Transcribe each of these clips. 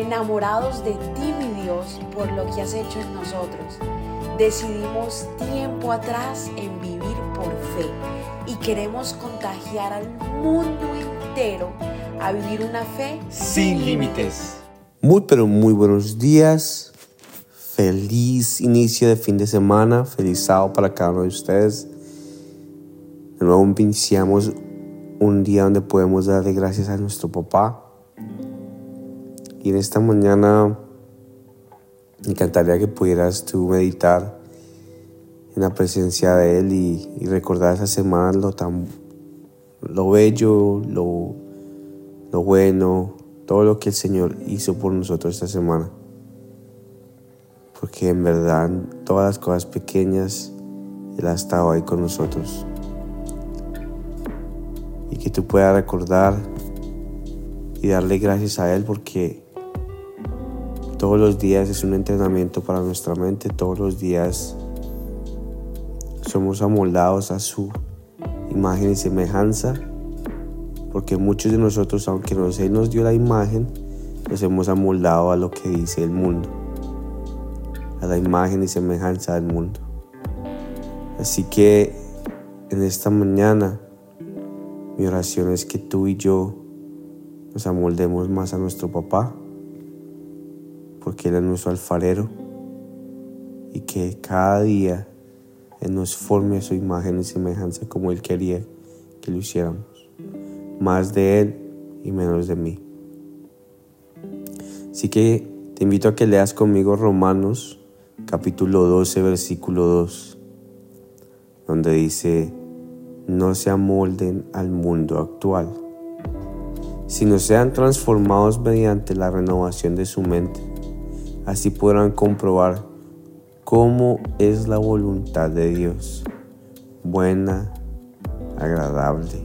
enamorados de ti, mi Dios, por lo que has hecho en nosotros. Decidimos tiempo atrás en vivir por fe y queremos contagiar al mundo entero a vivir una fe sin límites. Muy pero muy buenos días. Feliz inicio de fin de semana. Feliz sábado para cada uno de ustedes. De nuevo iniciamos un día donde podemos darle gracias a nuestro papá. Y en esta mañana me encantaría que pudieras tú meditar en la presencia de Él y, recordar esa semana lo tan lo bello, lo, lo bueno, todo lo que el Señor hizo por nosotros esta semana. Porque en verdad todas las cosas pequeñas Él ha estado ahí con nosotros. Y que tú puedas recordar y darle gracias a Él porque todos los días es un entrenamiento para nuestra mente, todos los días somos amoldados a su imagen y semejanza, porque muchos de nosotros, aunque no Él nos dio la imagen, nos hemos amoldado a lo que dice el mundo, a la imagen y semejanza del mundo. Así que en esta mañana mi oración es que tú y yo nos amoldemos más a nuestro papá porque Él es nuestro alfarero y que cada día Él nos forme a su imagen y semejanza como Él quería que lo hiciéramos. Más de Él y menos de mí. Así que te invito a que leas conmigo Romanos capítulo 12 versículo 2, donde dice, no se amolden al mundo actual, sino sean transformados mediante la renovación de su mente Así podrán comprobar cómo es la voluntad de Dios, buena, agradable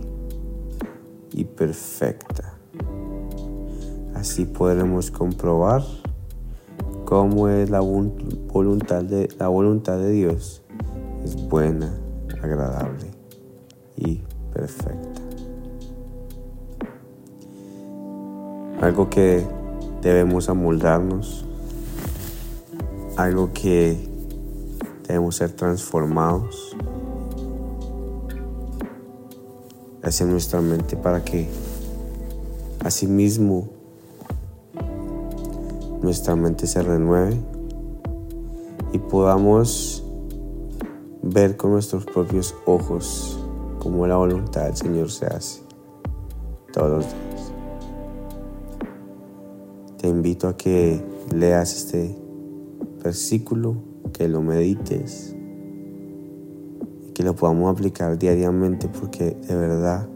y perfecta. Así podremos comprobar cómo es la voluntad de, la voluntad de Dios. Es buena, agradable y perfecta. Algo que debemos amoldarnos algo que debemos ser transformados hacia nuestra mente para que asimismo nuestra mente se renueve y podamos ver con nuestros propios ojos cómo la voluntad del Señor se hace todos los días. Te invito a que leas este versículo, que lo medites y que lo podamos aplicar diariamente porque de verdad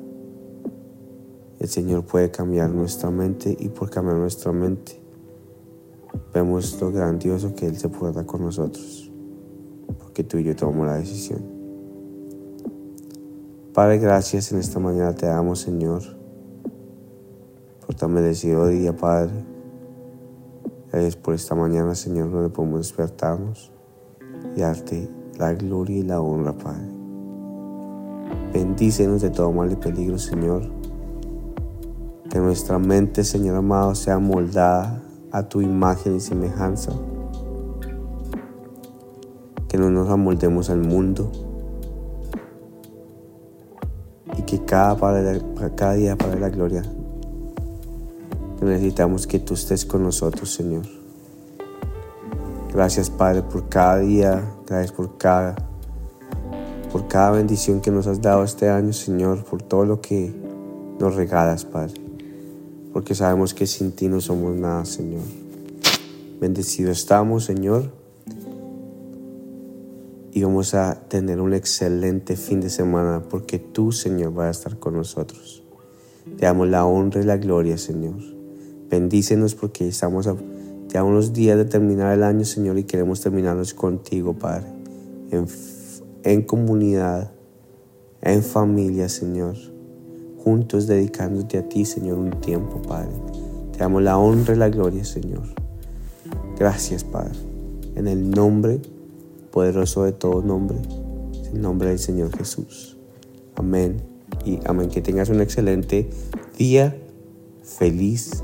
el Señor puede cambiar nuestra mente y por cambiar nuestra mente vemos lo grandioso que Él se puede dar con nosotros porque tú y yo tomamos la decisión. Padre, gracias en esta mañana te damos Señor por tan merecido día Padre Gracias por esta mañana, Señor, donde podemos despertarnos y darte la gloria y la honra, Padre. Bendícenos de todo mal y peligro, Señor. Que nuestra mente, Señor amado, sea moldada a tu imagen y semejanza. Que no nos amoldemos al mundo. Y que cada, cada día, Padre, la gloria Necesitamos que tú estés con nosotros, Señor. Gracias, Padre, por cada día. Gracias por cada, por cada bendición que nos has dado este año, Señor, por todo lo que nos regalas, Padre. Porque sabemos que sin ti no somos nada, Señor. Bendecido estamos, Señor. Y vamos a tener un excelente fin de semana porque tú, Señor, vas a estar con nosotros. Te damos la honra y la gloria, Señor. Bendícenos porque estamos a ya unos días de terminar el año, Señor, y queremos terminarnos contigo, Padre, en, en comunidad, en familia, Señor, juntos dedicándote a ti, Señor, un tiempo, Padre. Te damos la honra y la gloria, Señor. Gracias, Padre. En el nombre poderoso de todo nombre, en el nombre del Señor Jesús. Amén y amén. Que tengas un excelente día feliz,